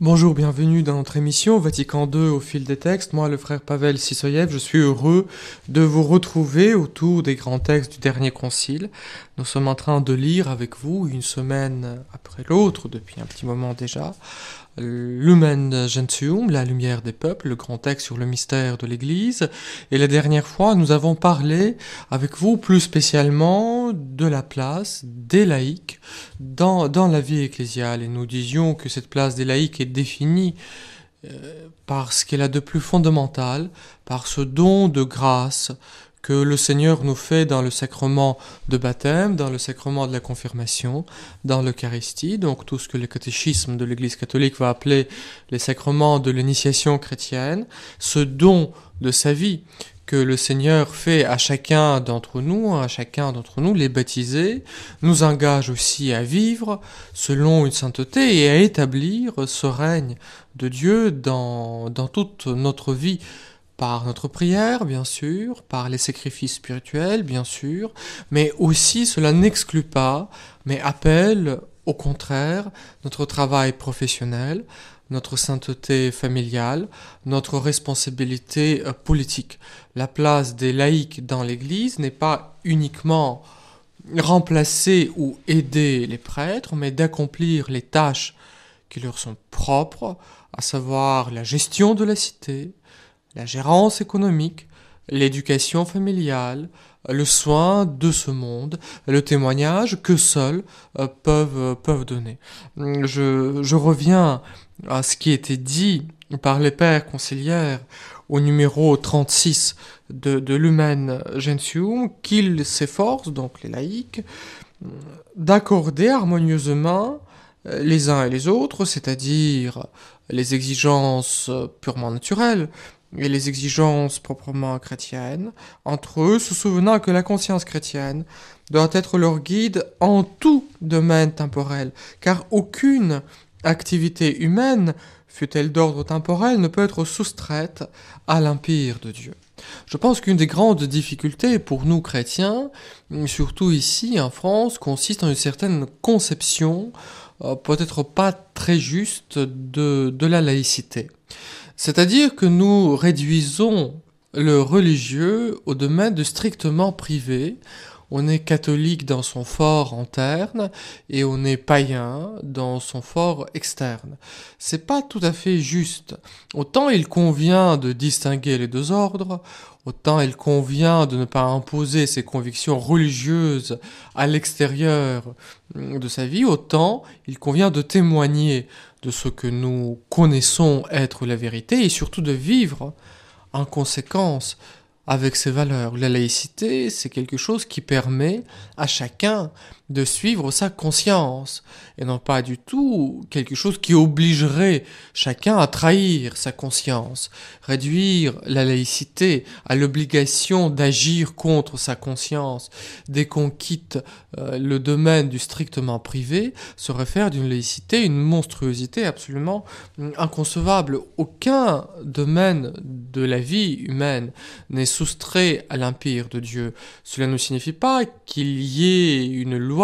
Bonjour, bienvenue dans notre émission Vatican II au fil des textes. Moi, le frère Pavel Sisoyev, je suis heureux de vous retrouver autour des grands textes du dernier concile. Nous sommes en train de lire avec vous, une semaine après l'autre, depuis un petit moment déjà, Lumen Gentium, la lumière des peuples, le grand texte sur le mystère de l'Église. Et la dernière fois, nous avons parlé avec vous plus spécialement de la place des laïcs dans, la vie ecclésiale. Et nous disions que cette place des laïcs est définie euh, par ce qu'elle a de plus fondamental, par ce don de grâce que le Seigneur nous fait dans le sacrement de baptême, dans le sacrement de la confirmation, dans l'Eucharistie, donc tout ce que le catéchisme de l'Église catholique va appeler les sacrements de l'initiation chrétienne, ce don de sa vie que le Seigneur fait à chacun d'entre nous, à chacun d'entre nous, les baptisés, nous engage aussi à vivre selon une sainteté et à établir ce règne de Dieu dans, dans toute notre vie par notre prière, bien sûr, par les sacrifices spirituels, bien sûr, mais aussi cela n'exclut pas, mais appelle au contraire notre travail professionnel, notre sainteté familiale, notre responsabilité euh, politique. La place des laïcs dans l'Église n'est pas uniquement remplacer ou aider les prêtres, mais d'accomplir les tâches qui leur sont propres, à savoir la gestion de la cité, la gérance économique, l'éducation familiale, le soin de ce monde, le témoignage que seuls euh, peuvent, euh, peuvent donner. Je, je reviens à ce qui était dit par les pères conciliaires au numéro 36 de, de Gentium, qu'ils s'efforcent, donc les laïcs, d'accorder harmonieusement euh, les uns et les autres, c'est-à-dire les exigences purement naturelles, et les exigences proprement chrétiennes, entre eux, se souvenant que la conscience chrétienne doit être leur guide en tout domaine temporel, car aucune activité humaine, fût-elle d'ordre temporel, ne peut être soustraite à l'empire de Dieu. Je pense qu'une des grandes difficultés pour nous chrétiens, surtout ici en France, consiste en une certaine conception, euh, peut-être pas très juste, de, de la laïcité. C'est-à-dire que nous réduisons le religieux au domaine de strictement privé. On est catholique dans son fort interne et on est païen dans son fort externe. C'est pas tout à fait juste. Autant il convient de distinguer les deux ordres, autant il convient de ne pas imposer ses convictions religieuses à l'extérieur de sa vie, autant il convient de témoigner de ce que nous connaissons être la vérité et surtout de vivre en conséquence avec ces valeurs. La laïcité, c'est quelque chose qui permet à chacun de suivre sa conscience et non pas du tout quelque chose qui obligerait chacun à trahir sa conscience. Réduire la laïcité à l'obligation d'agir contre sa conscience dès qu'on quitte euh, le domaine du strictement privé serait faire d'une laïcité une monstruosité absolument hum, inconcevable. Aucun domaine de la vie humaine n'est soustrait à l'empire de Dieu. Cela ne signifie pas qu'il y ait une loi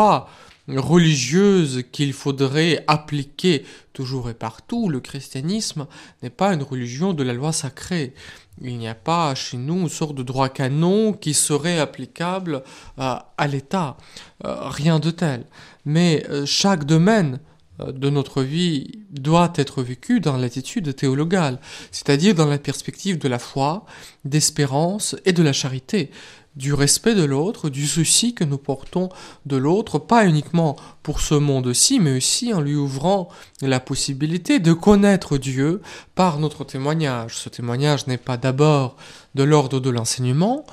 religieuse qu'il faudrait appliquer toujours et partout. Le christianisme n'est pas une religion de la loi sacrée. Il n'y a pas chez nous une sorte de droit canon qui serait applicable euh, à l'État. Euh, rien de tel. Mais euh, chaque domaine de notre vie doit être vécu dans l'attitude théologale, c'est-à-dire dans la perspective de la foi, d'espérance et de la charité du respect de l'autre, du souci que nous portons de l'autre, pas uniquement pour ce monde-ci, mais aussi en lui ouvrant la possibilité de connaître Dieu par notre témoignage. Ce témoignage n'est pas d'abord de l'ordre de l'enseignement,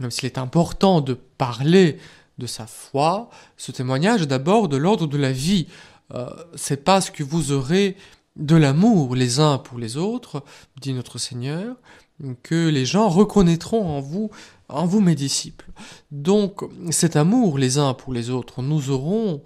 même s'il est important de parler de sa foi, ce témoignage est d'abord de l'ordre de la vie. Euh, c'est pas ce que vous aurez de l'amour les uns pour les autres, dit notre Seigneur, que les gens reconnaîtront en vous, en vous mes disciples. Donc cet amour les uns pour les autres, nous aurons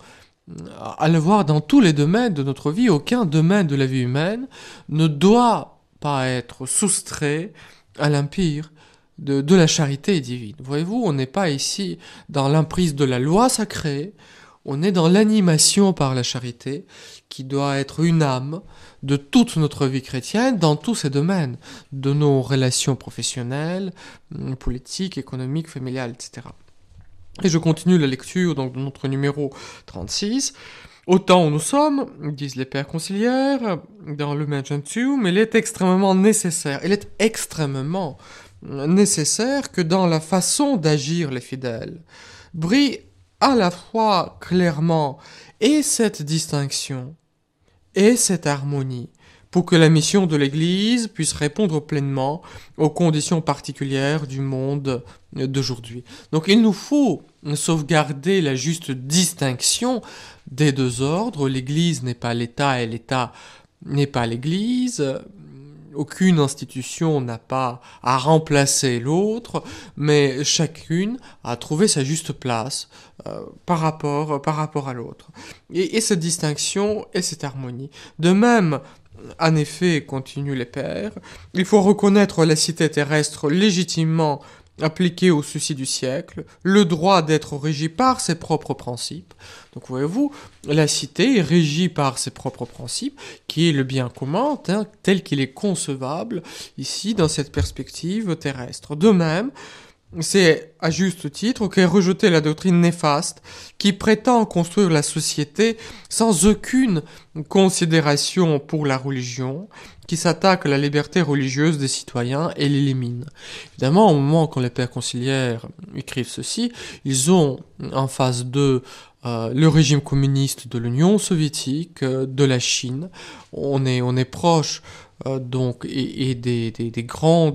à le voir dans tous les domaines de notre vie. Aucun domaine de la vie humaine ne doit pas être soustrait à l'empire de, la charité divine. Voyez-vous, on n'est pas ici dans l'emprise de la loi sacrée, on est dans l'animation par la charité, qui doit être une âme de toute notre vie chrétienne dans tous ces domaines, de nos relations professionnelles, politiques, économiques, familiales, etc. Et je continue la lecture donc de notre numéro 36. Au temps où nous sommes, disent les pères conciliaires, dans le mais il est extrêmement nécessaire, il est extrêmement nécessaire que dans la façon d'agir les fidèles, brille à la fois clairement et cette distinction et cette harmonie pour que la mission de l'Église puisse répondre pleinement aux conditions particulières du monde d'aujourd'hui. Donc il nous faut sauvegarder la juste distinction des deux ordres. L'Église n'est pas l'État et l'État n'est pas l'Église. Aucune institution n'a pas à remplacer l'autre, mais chacune a trouvé sa juste place euh, par, rapport, par rapport à l'autre. Et, et cette distinction et cette harmonie. De même, en effet, continuent les pères, il faut reconnaître la cité terrestre légitimement appliquée au souci du siècle, le droit d'être régi par ses propres principes. Donc voyez-vous, la cité est régie par ses propres principes, qui est le bien commun, hein, tel qu'il est concevable ici dans cette perspective terrestre. De même, c'est à juste titre qu'est rejeté la doctrine néfaste qui prétend construire la société sans aucune considération pour la religion, qui s'attaque à la liberté religieuse des citoyens et l'élimine. Évidemment, au moment quand les pères conciliaires écrivent ceci, ils ont en face d'eux euh, le régime communiste de l'Union soviétique, euh, de la Chine. On est, on est proche donc et, des, des, des grands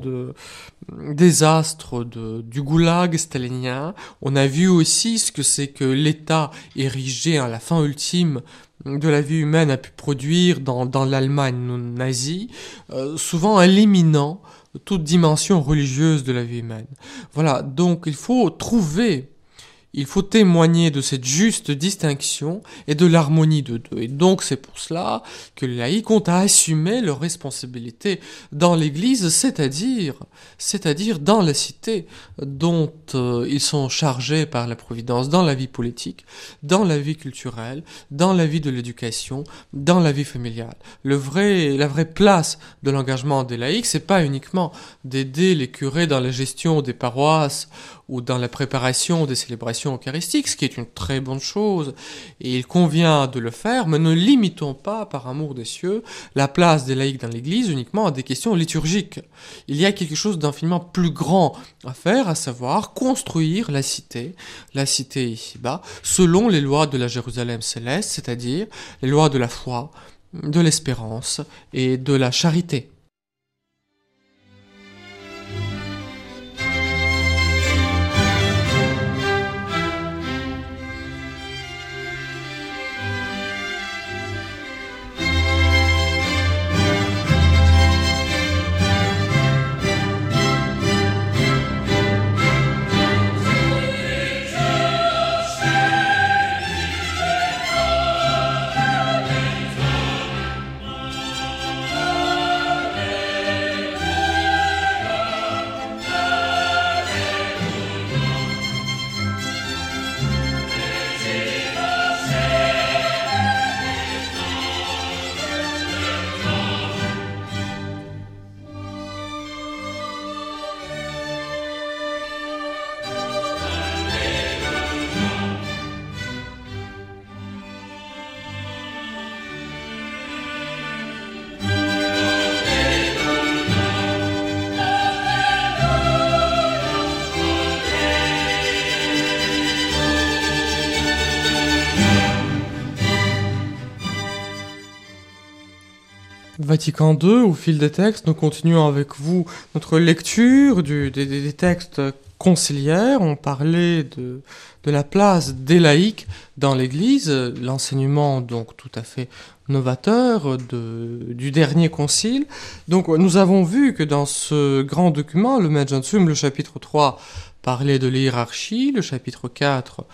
désastres de, du goulag stalinien. On a vu aussi ce que c'est que l'État érigé à la fin ultime de la vie humaine a pu produire dans, dans l'Allemagne nazie, souvent éliminant toute dimension religieuse de la vie humaine. Voilà, donc il faut trouver il faut témoigner de cette juste distinction et de l'harmonie de deux. Et donc c'est pour cela que les laïcs ont à assumer leurs responsabilités dans l'Église, c'est-à-dire, c'est-à-dire dans la cité dont euh, ils sont chargés par la Providence, dans la vie politique, dans la vie culturelle, dans la vie de l'éducation, dans la vie familiale. Le vrai, la vraie place de l'engagement des laïcs, c'est pas uniquement d'aider les curés dans la gestion des paroisses ou dans la préparation des célébrations eucharistiques, ce qui est une très bonne chose, et il convient de le faire, mais ne limitons pas, par amour des cieux, la place des laïcs dans l'Église uniquement à des questions liturgiques. Il y a quelque chose d'infiniment plus grand à faire, à savoir construire la cité, la cité ici-bas, selon les lois de la Jérusalem céleste, c'est-à-dire les lois de la foi, de l'espérance et de la charité. Vatican II, au fil des textes, nous continuons avec vous notre lecture des, textes conciliaire, on parlait de, la place des laïcs dans l'Église, l'enseignement donc tout à fait novateur du dernier concile. Donc nous avons vu que dans ce grand document, le Sum, le chapitre 3 parlait de l'hierarchie, le chapitre 4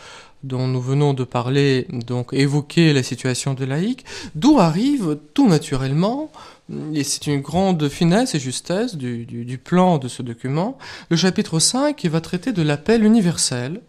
dont nous venons de parler, donc évoquer la situation des laïcs, d'où arrive tout naturellement, et c'est une grande finesse et justesse du, plan de ce document, le chapitre 5 qui va traiter de l'appel universel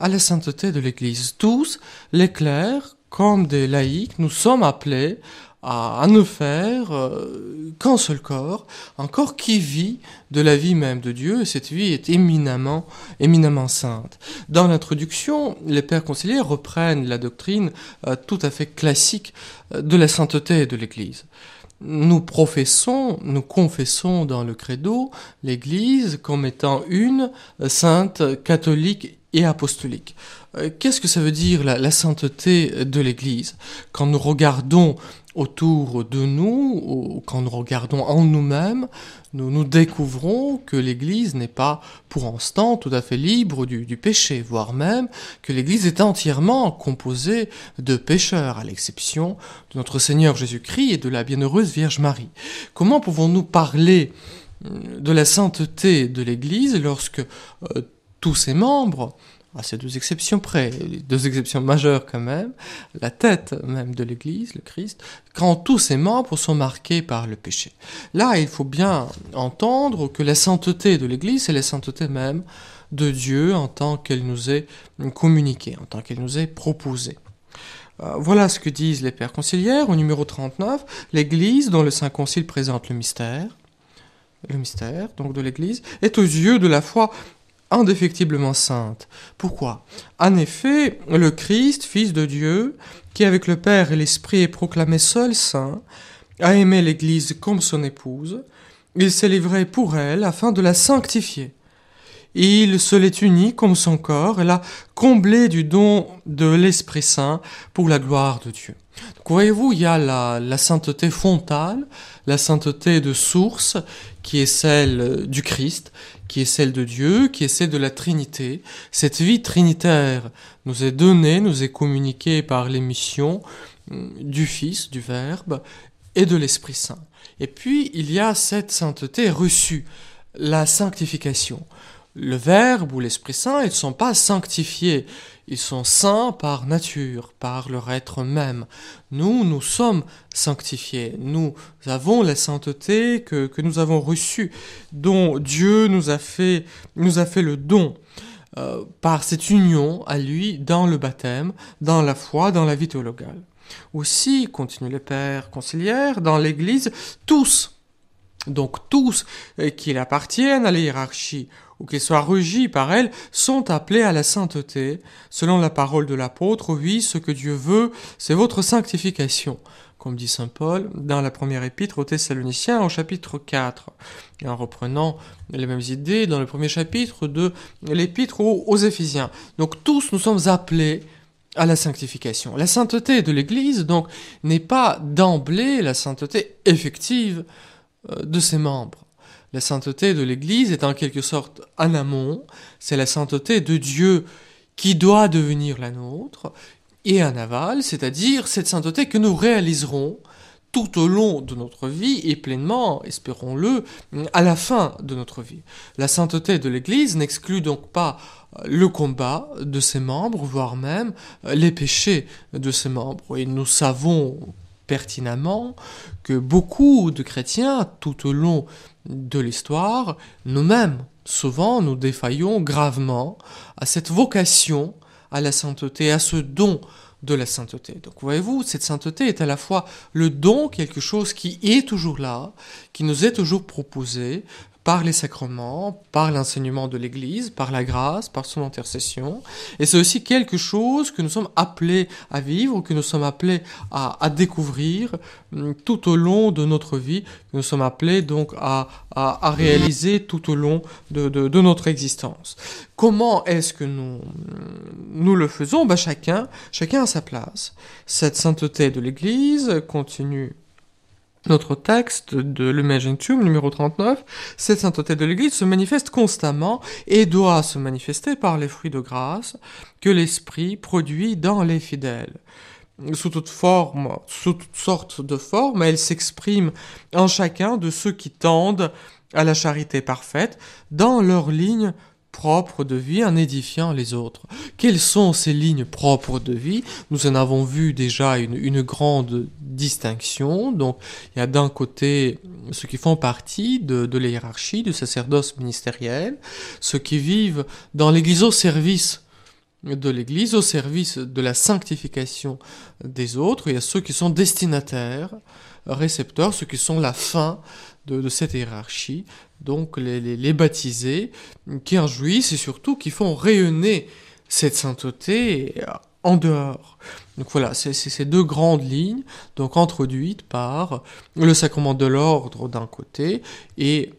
à la sainteté de l'Église. Tous, les clercs, comme des laïcs, nous sommes appelés à, à ne faire euh, qu'un seul corps, un corps qui vit de la vie même de Dieu, et cette vie est éminemment, éminemment sainte. Dans l'introduction, les pères conciliaires reprennent la doctrine euh, tout à fait classique euh, de la sainteté de l'Église. Nous professons, nous confessons dans le credo l'Église comme étant une sainte catholique et apostolique. Euh, qu'est-ce que ça veut dire la sainteté de l'Église? Quand nous regardons autour de nous, ou quand nous regardons en nous-mêmes, nous nous découvrons que l'Église n'est pas pour l'instant tout à fait libre du, du péché, voire même que l'Église est entièrement composée de pécheurs, à l'exception de notre Seigneur Jésus-Christ et de la bienheureuse Vierge Marie. Comment pouvons-nous parler euh, de la sainteté de l'Église lorsque euh, tous ses membres, à ces deux exceptions près, deux exceptions majeures quand même, la tête même de l'Église, le Christ, quand tous ses membres sont marqués par le péché. Là, il faut bien entendre que la sainteté de l'Église, c'est la sainteté même de Dieu en tant qu'elle nous est communiquée, en tant qu'elle nous est proposée. Euh, voilà ce que disent les pères conciliaires au numéro 39, l'Église dont le Saint Concile présente le mystère, le mystère donc de l'Église, est aux yeux de la foi indéfectiblement sainte. Pourquoi? En effet, le Christ, Fils de Dieu, qui avec le Père et l'Esprit est proclamé seul saint, a aimé l'Église comme son épouse, il s'est livré pour elle afin de la sanctifier. Il se l'est uni comme son corps et l'a comblé du don de l'Esprit Saint pour la gloire de Dieu. Voyez-vous, il y a la, sainteté fontale, la sainteté de source, qui est celle du Christ, qui est celle de Dieu, qui est celle de la Trinité. Cette vie trinitaire nous est donnée, nous est communiquée par l'émission mm, du Fils, du Verbe et de l'Esprit Saint. Et puis, il y a cette sainteté reçue, la sanctification. Le Verbe ou l'Esprit Saint, ils ne sont pas sanctifiés, ils sont saints par nature, par leur être même. Nous, nous sommes sanctifiés. Nous avons la sainteté que, que nous avons reçue, dont Dieu nous a fait, nous a fait le don. Euh, par cette union à lui dans le baptême, dans la foi, dans la vie théologale. Aussi, continue le Père conciliaire, dans l'Église, tous, donc tous euh, qui appartiennent à la hiérarchie ou qu'ils soient rugis par elle, sont appelés à la sainteté. Selon la parole de l'apôtre, oui, ce que Dieu veut, c'est votre sanctification, comme dit Saint Paul dans la première épître aux Thessaloniciens au chapitre 4, et en reprenant les mêmes idées dans le premier chapitre de l'épître aux, Éphésiens. Donc tous nous sommes appelés à la sanctification. La sainteté de l'Église, donc, n'est pas d'emblée la sainteté effective euh, de ses membres. La sainteté de l'Église est en quelque sorte en amont, c'est la sainteté de Dieu qui doit devenir la nôtre, et en aval, c'est-à-dire cette sainteté que nous réaliserons tout au long de notre vie et pleinement, espérons-le, à la fin de notre vie. La sainteté de l'Église n'exclut donc pas le combat de ses membres, voire même les péchés de ses membres. Et nous savons pertinemment que beaucoup de chrétiens, tout au long de l'histoire, nous-mêmes, souvent, nous défaillons gravement à cette vocation à la sainteté, à ce don de la sainteté. Donc voyez-vous, cette sainteté est à la fois le don, quelque chose qui est toujours là, qui nous est toujours proposé, par les sacrements, par l'enseignement de l'Église, par la grâce, par son intercession. Et c'est aussi quelque chose que nous sommes appelés à vivre, que nous sommes appelés à, découvrir hum, tout au long de notre vie, que nous sommes appelés donc à, à, réaliser tout au long de, de, notre existence. Comment est-ce que nous, nous le faisons? Ben Chacun, chacun à sa place. Cette sainteté de l'Église continue notre texte de l'Imagentium numéro 39, cette sainteté de l'Église se manifeste constamment et doit se manifester par les fruits de grâce que l'Esprit produit dans les fidèles. Sous toute forme, sous toutes sortes de formes, elle s'exprime en chacun de ceux qui tendent à la charité parfaite dans leur ligne propre de vie en édifiant les autres. Quelles sont ces lignes propres de vie? Nous en avons vu déjà une, grande distinction. Donc, il y a d'un côté ceux qui font partie de, de la hiérarchie, du sacerdoce ministériel, ceux qui vivent dans l'Église au service de l'Église, au service de la sanctification des autres. Il y a ceux qui sont destinataires, récepteurs, ceux qui sont la fin de cette hiérarchie, donc les, les, les, baptisés, qui en jouissent et surtout qui font rayonner cette sainteté en dehors. Donc voilà, c'est ces deux grandes lignes, donc introduites par le sacrement de l'ordre d'un côté et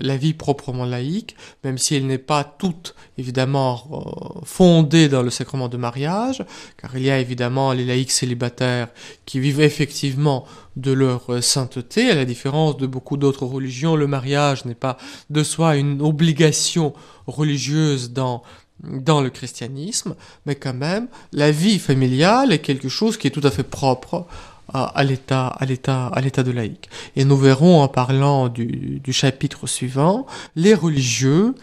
la vie proprement laïque, même si elle n'est pas toute évidemment euh, fondée dans le sacrement de mariage, car il y a évidemment les laïcs célibataires qui vivent effectivement de leur sainteté, à la différence de beaucoup d'autres religions, le mariage n'est pas de soi une obligation religieuse dans dans le christianisme, mais quand même, la vie familiale est quelque chose qui est tout à fait propre à, l'état à l'état à l'état de laïque et nous verrons en parlant du, du chapitre suivant les religieux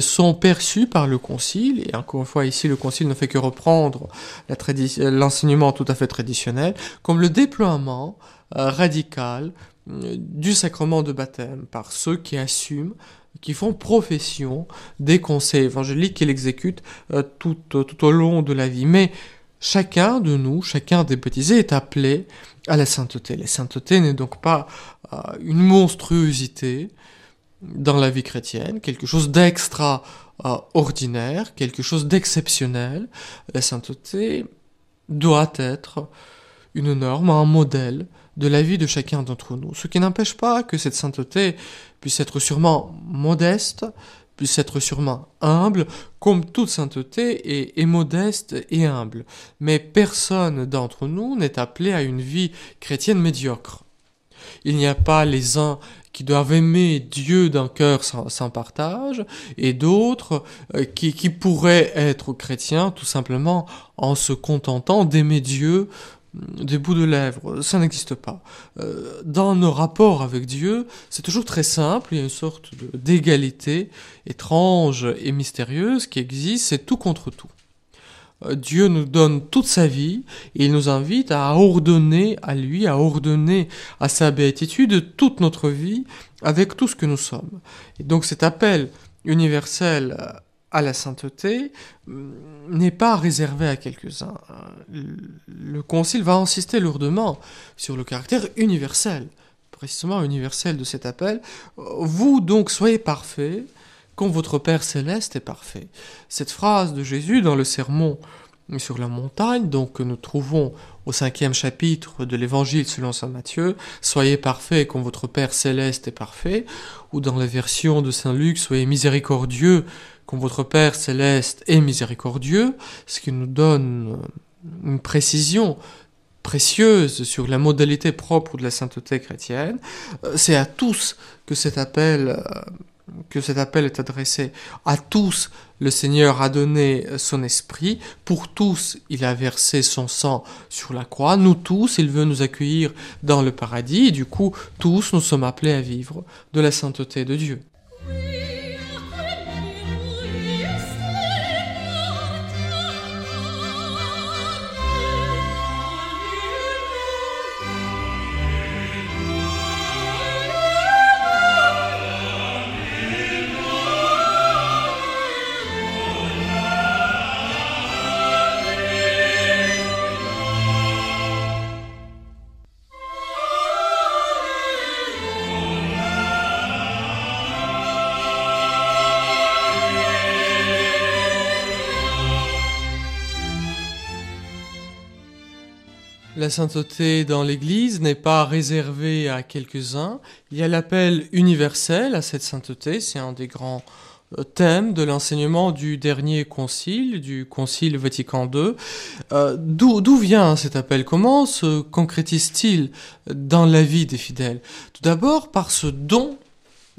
sont perçus par le concile et encore une fois ici le concile ne fait que reprendre l'enseignement tout à fait traditionnel comme le déploiement euh, radical euh, du sacrement de baptême par ceux qui assument qui font profession des conseils évangéliques qu'il exécute euh, tout, tout au long de la vie. Mais Chacun de nous, chacun des baptisés est appelé à la sainteté. La sainteté n'est donc pas euh, une monstruosité dans la vie chrétienne, quelque chose d'extra euh, quelque chose d'exceptionnel. La sainteté doit être une norme, un modèle de la vie de chacun d'entre nous. Ce qui n'empêche pas que cette sainteté puisse être sûrement modeste, puisse être sûrement humble, comme toute sainteté est, est modeste et humble. Mais personne d'entre nous n'est appelé à une vie chrétienne médiocre. Il n'y a pas les uns qui doivent aimer Dieu d'un cœur sans, partage, et d'autres euh, qui pourraient être chrétiens tout simplement en se contentant d'aimer Dieu des bouts de lèvres, ça n'existe pas. Euh, dans nos rapports avec Dieu, c'est toujours très simple, il y a une sorte d'égalité étrange et mystérieuse qui existe, c'est tout contre tout. Euh, Dieu nous donne toute sa vie et il nous invite à ordonner à lui, à ordonner à sa béatitude toute notre vie avec tout ce que nous sommes. Et donc cet appel universel à la sainteté mm, n'est pas réservé à quelques-uns. Le Concile va insister lourdement sur le caractère universel, précisément universel de cet appel. Vous donc soyez parfaits, comme votre Père céleste est parfait. Cette phrase de Jésus dans le sermon sur la montagne, donc que nous trouvons au cinquième chapitre de l'Évangile selon saint Matthieu, soyez parfaits comme votre Père céleste est parfait, ou dans la version de saint Luc, soyez miséricordieux votre Père céleste est miséricordieux, ce qui nous donne une précision précieuse sur la modalité propre de la sainteté chrétienne. Euh, c'est à tous que cet appel euh, que cet appel est adressé. À tous, le Seigneur a donné son esprit. Pour tous, il a versé son sang sur la croix. Nous tous, il veut nous accueillir dans le paradis. Et du coup, tous, nous sommes appelés à vivre de la sainteté de Dieu. La sainteté dans l'Église n'est pas réservée à quelques-uns. Il y a l'appel universel à cette sainteté, c'est un des grands euh, thème de l'enseignement du dernier concile, du concile Vatican II. Euh, D'où vient cet appel? Comment se concrétise-t-il dans la vie des fidèles? Tout d'abord par ce don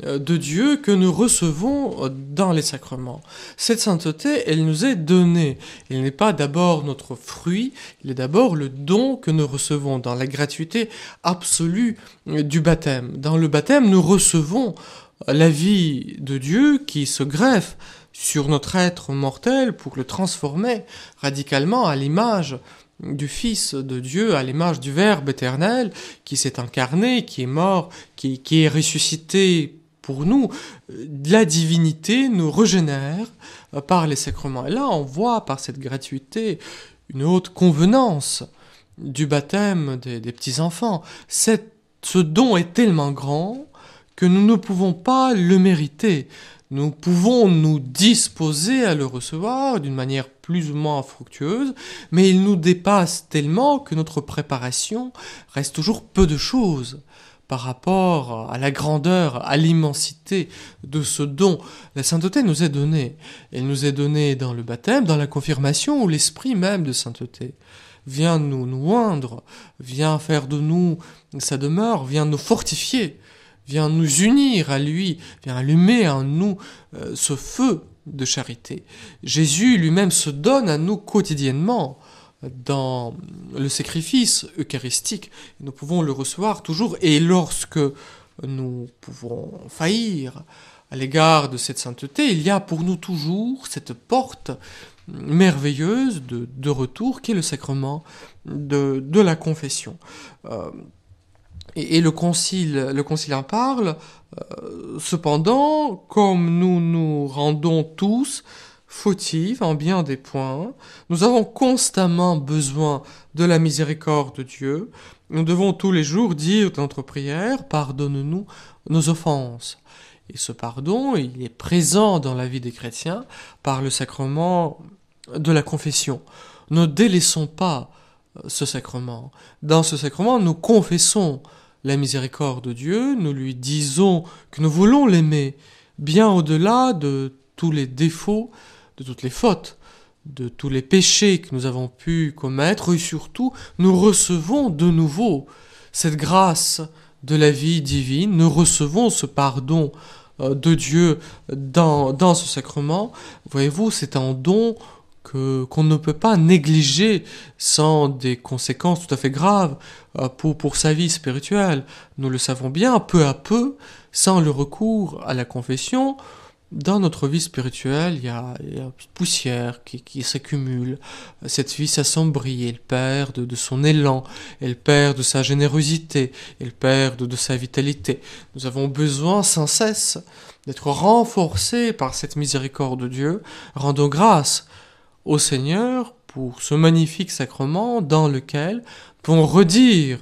de Dieu que nous recevons dans les sacrements. Cette sainteté, elle nous est donnée. Elle n'est pas d'abord notre fruit, il est d'abord le don que nous recevons dans la gratuité absolue du baptême. Dans le baptême, nous recevons la vie de Dieu qui se greffe sur notre être mortel pour le transformer radicalement à l'image du Fils de Dieu, à l'image du Verbe éternel qui s'est incarné, qui est mort, qui est ressuscité pour nous. La divinité nous régénère par les sacrements. Et là, on voit par cette gratuité une haute convenance du baptême des, petits-enfants. Ce don est tellement grand que nous ne pouvons pas le mériter. Nous pouvons nous disposer à le recevoir d'une manière plus ou moins fructueuse, mais il nous dépasse tellement que notre préparation reste toujours peu de choses par rapport à la grandeur, à l'immensité de ce don. La sainteté nous est donnée. Elle nous est donnée dans le baptême, dans la confirmation, où l'esprit même de sainteté vient nous, nous oindre, vient faire de nous sa demeure, vient nous fortifier vient nous unir à lui, vient allumer en nous euh, ce feu de charité. Jésus lui-même se donne à nous quotidiennement dans le sacrifice eucharistique. Nous pouvons le recevoir toujours et lorsque nous pouvons faillir à l'égard de cette sainteté, il y a pour nous toujours cette porte merveilleuse de, retour qui est le sacrement de, la confession. Euh, et, le concile, le concile en parle. Euh, cependant, comme nous nous rendons tous fautifs en bien des points, nous avons constamment besoin de la miséricorde de Dieu. Nous devons tous les jours dire dans notre prière, pardonne-nous nos offenses. Et ce pardon, il est présent dans la vie des chrétiens par le sacrement de la confession. Ne délaissons pas euh, ce sacrement. Dans ce sacrement, nous confessons la miséricorde de Dieu, nous lui disons que nous voulons l'aimer, bien au-delà de tous les défauts, de toutes les fautes, de tous les péchés que nous avons pu commettre, et surtout nous recevons de nouveau cette grâce de la vie divine, nous recevons ce pardon euh, de Dieu dans, ce sacrement. Voyez-vous, c'est un don que qu'on ne peut pas négliger sans des conséquences tout à fait graves euh, pour sa vie spirituelle. Nous le savons bien, peu à peu, sans le recours à la confession, dans notre vie spirituelle, il y a, une poussière qui, s'accumule. Cette vie s'assombrit, elle perd de, de, son élan, elle perd de sa générosité, elle perd de, de sa vitalité. Nous avons besoin sans cesse d'être renforcés par cette miséricorde de Dieu. Rendons grâce au Seigneur pour ce magnifique sacrement dans lequel nous pouvons redire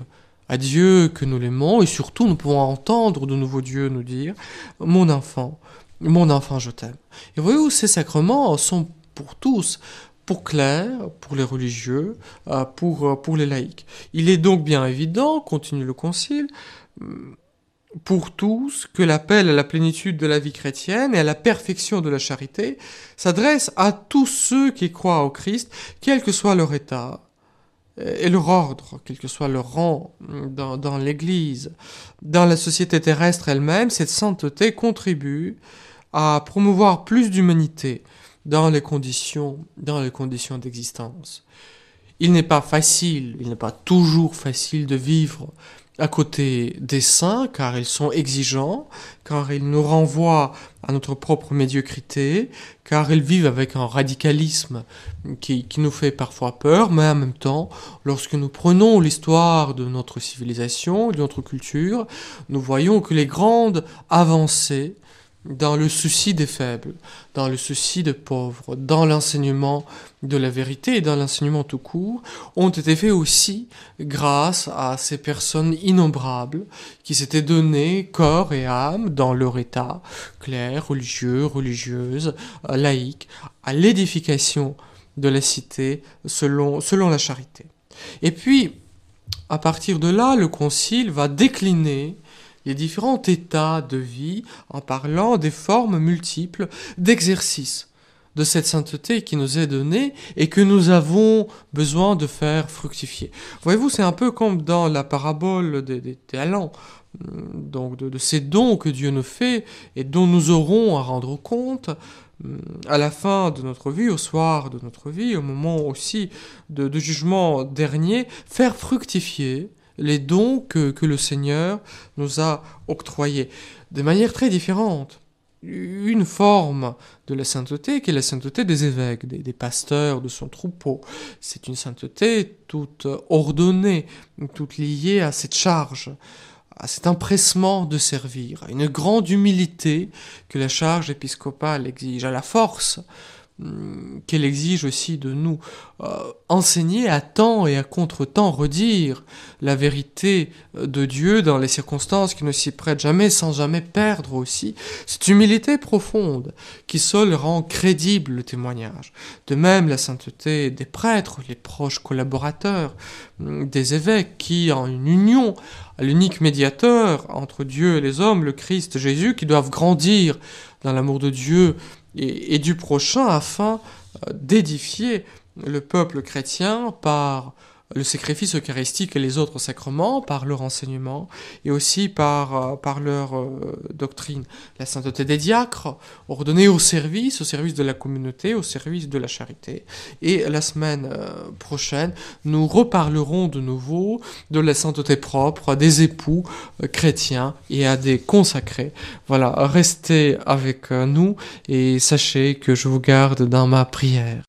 à Dieu que nous l'aimons et surtout nous pouvons entendre de nouveau Dieu nous dire Mon enfant, mon enfant, je t'aime. Et voyez-vous, ces sacrements sont pour tous, pour Claire, pour les religieux, euh, pour, euh, pour les laïcs. Il est donc bien évident, continue le Concile, pour tous que l'appel à la plénitude de la vie chrétienne et à la perfection de la charité s'adresse à tous ceux qui croient au Christ, quel que soit leur état et leur ordre, quel que soit leur rang dans, dans l'Église. Dans la société terrestre elle-même, cette sainteté contribue à promouvoir plus d'humanité dans les conditions, dans les conditions d'existence. Il n'est pas facile, il n'est pas toujours facile de vivre à côté des saints, car ils sont exigeants, car ils nous renvoient à notre propre médiocrité, car ils vivent avec un radicalisme qui, qui nous fait parfois peur, mais en même temps, lorsque nous prenons l'histoire de notre civilisation, de notre culture, nous voyons que les grandes avancées dans le souci des faibles, dans le souci des pauvres, dans l'enseignement de la vérité et dans l'enseignement tout court, ont été faits aussi grâce à ces personnes innombrables qui s'étaient données corps et âme dans leur état, clair, religieux, religieuse, laïque, à l'édification de la cité selon, selon la charité. Et puis, à partir de là, le Concile va décliner les différents états de vie en parlant des formes multiples d'exercice de cette sainteté qui nous est donnée et que nous avons besoin de faire fructifier. Voyez-vous, c'est un peu comme dans la parabole des, talents, donc de, ces dons que Dieu nous fait et dont nous aurons à rendre compte à la fin de notre vie, au soir de notre vie, au moment aussi de, jugement dernier, faire fructifier les dons que, le Seigneur nous a octroyés de manière très différente une forme de la sainteté qui est la sainteté des évêques, des, pasteurs de son troupeau. C'est une sainteté toute ordonnée, toute liée à cette charge, à cet empressement de servir, à une grande humilité que la charge épiscopale exige, à la force qu'elle exige aussi de nous. Euh, enseigner à temps et à contre-temps, redire la vérité euh, de Dieu dans les circonstances qui ne s'y prêtent jamais, sans jamais perdre aussi cette humilité profonde qui seule rend crédible le témoignage. De même, la sainteté des prêtres, les proches collaborateurs hmm, des évêques qui, en une union, l'unique médiateur entre Dieu et les hommes, le Christ Jésus, qui doivent grandir dans l'amour de Dieu et, du prochain afin euh, d'édifier le peuple chrétien par le sacrifice eucharistique et les autres sacrements par leur enseignement et aussi par, euh, par leur euh, doctrine. La sainteté des diacres, ordonnée au service, au service de la communauté, au service de la charité. Et la semaine euh, prochaine, nous reparlerons de nouveau de la sainteté propre des époux chrétiens et à des consacrés. Voilà, restez avec nous et sachez que je vous garde dans ma prière.